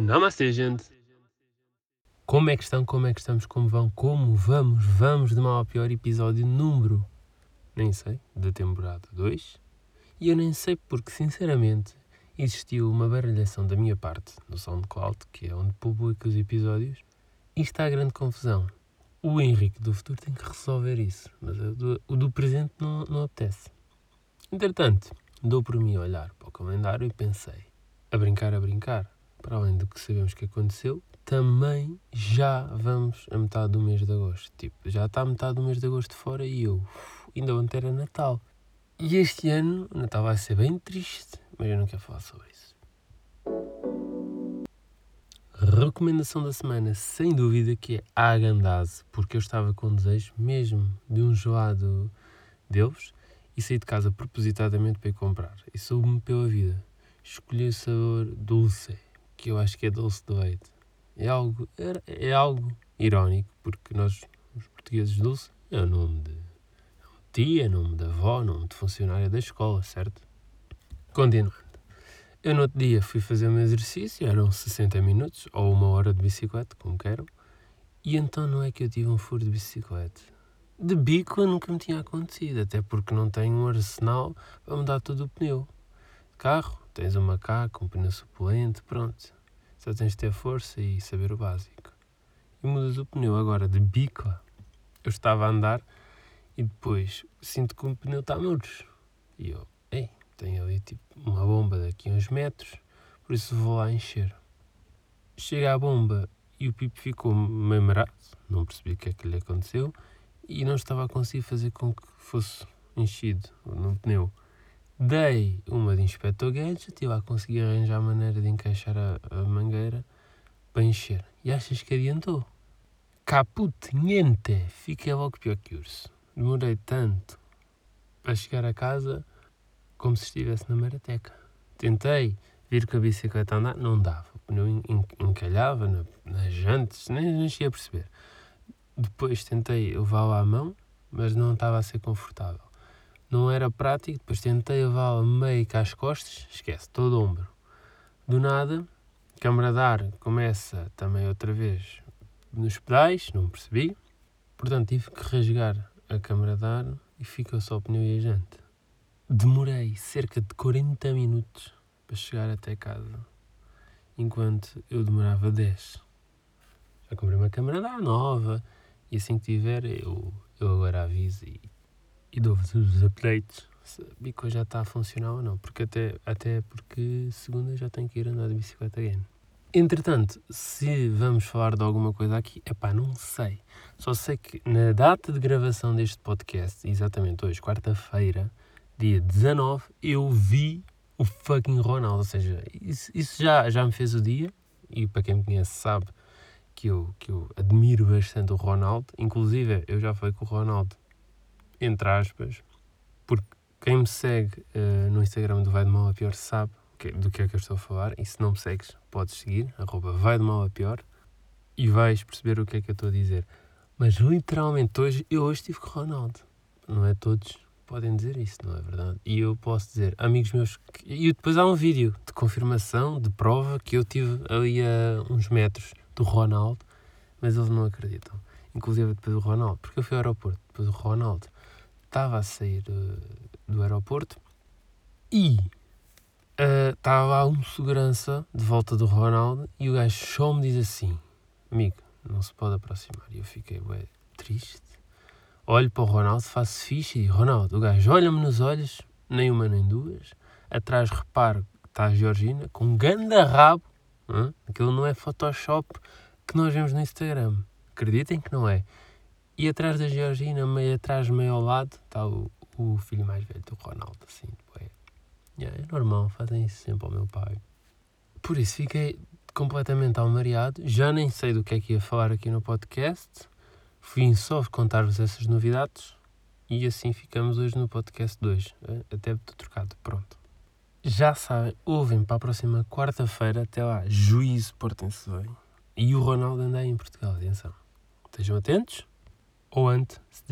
Namastê, gente! Como é que estão? Como é que estamos? Como vão? Como vamos? Vamos de mal a pior episódio número, nem sei, da temporada 2. E eu nem sei porque, sinceramente, existiu uma baralhação da minha parte no SoundCloud, que é onde publico os episódios, e está a grande confusão. O Henrique do futuro tem que resolver isso, mas o do, o do presente não, não apetece. Entretanto, dou por mim a olhar para o calendário e pensei, a brincar, a brincar para além do que sabemos que aconteceu, também já vamos a metade do mês de agosto. Tipo, já está a metade do mês de agosto fora e eu, ainda ontem era Natal. E este ano, o Natal vai ser bem triste, mas eu não quero falar sobre isso. Recomendação da semana, sem dúvida, que é a Agandase, porque eu estava com desejo mesmo de um gelado deles e saí de casa propositadamente para ir comprar. E soube-me pela vida. Escolhi o sabor dulce que eu acho que é doce de leite. É algo, é, é algo irónico, porque nós, os portugueses, doce é o nome de tia, nome da avó, nome de funcionária da escola, certo? Continuando. Eu no outro dia fui fazer um exercício, eram 60 minutos, ou uma hora de bicicleta, como quero, e então não é que eu tive um furo de bicicleta. De bico nunca me tinha acontecido, até porque não tenho um arsenal para mudar todo o pneu. Carro, tens um macaco, um pneu suplente, pronto. Só tens de ter força e saber o básico. E mudas o pneu agora de bica. Eu estava a andar e depois sinto que o pneu está murcho. E eu, tenho ali tipo uma bomba daqui a uns metros, por isso vou lá encher. Chega a bomba e o pipo ficou meio marado, não percebi o que é que lhe aconteceu e não estava a conseguir fazer com que fosse enchido no pneu. Dei uma de Inspector Gadget e lá consegui arranjar a maneira de encaixar a, a mangueira para encher. E achas que adiantou? Caput niente! Fiquei logo pior que urso. Demorei tanto para chegar a casa como se estivesse na marateca. Tentei vir com a bicicleta a andar, não dava. O pneu encalhava na, nas jantes, nem, nem cheguei a perceber. Depois tentei levá-la à mão, mas não estava a ser confortável não era prático, depois tentei levá-la meio cá às costas, esquece, todo o ombro. Do nada, a câmara de ar começa também outra vez nos pedais, não percebi. Portanto, tive que rasgar a câmara de ar e ficou só o pneu e a jante. Demorei cerca de 40 minutos para chegar até casa, enquanto eu demorava 10. Já comprei uma câmara de ar nova e assim que tiver eu, eu agora aviso e e dou-vos os updates se a bico já está a funcionar ou não, porque até, até porque segunda já tenho que ir andar de bicicleta again. Entretanto, se vamos falar de alguma coisa aqui, é pá, não sei. Só sei que na data de gravação deste podcast, exatamente hoje, quarta-feira, dia 19, eu vi o fucking Ronaldo. Ou seja, isso, isso, já, já me fez o dia. E para quem me conhece sabe que eu, que eu admiro bastante o Ronaldo. Inclusive, eu já falei com o Ronaldo entre aspas, porque quem me segue uh, no Instagram do Vai de Mal a Pior sabe que, do que é que eu estou a falar, e se não me segues, podes seguir, arroba Vai de Mal a Pior, e vais perceber o que é que eu estou a dizer. Mas literalmente hoje, eu hoje estive com o Ronaldo. Não é todos podem dizer isso, não é verdade? E eu posso dizer, amigos meus, e depois há um vídeo de confirmação, de prova, que eu tive ali a uns metros do Ronaldo, mas eles não acreditam. Inclusive depois do Ronaldo, porque eu fui ao aeroporto, depois do Ronaldo estava a sair uh, do aeroporto e uh, estava lá um segurança de volta do Ronaldo e o gajo só me diz assim: Amigo, não se pode aproximar. E eu fiquei ué, triste. Olho para o Ronaldo, faço ficha e Ronaldo, o gajo olha-me nos olhos, nem uma nem duas. Atrás reparo que está a Georgina com um ganda rabo. Hein? Aquilo não é Photoshop que nós vemos no Instagram. Acreditem que não é. E atrás da Georgina, meio atrás, meio ao lado, está o, o filho mais velho do Ronaldo, assim, tipo, é, é normal, fazem isso sempre ao meu pai. Por isso fiquei completamente almariado, já nem sei do que é que ia falar aqui no podcast, Fui só contar-vos essas novidades e assim ficamos hoje no podcast 2. Eh, até estou trocado, pronto. Já sabem, ouvem para a próxima quarta-feira, até lá, juízo, portem-se bem. E o Ronaldo anda aí em Portugal, atenção. Estejam atentos, ou ante, se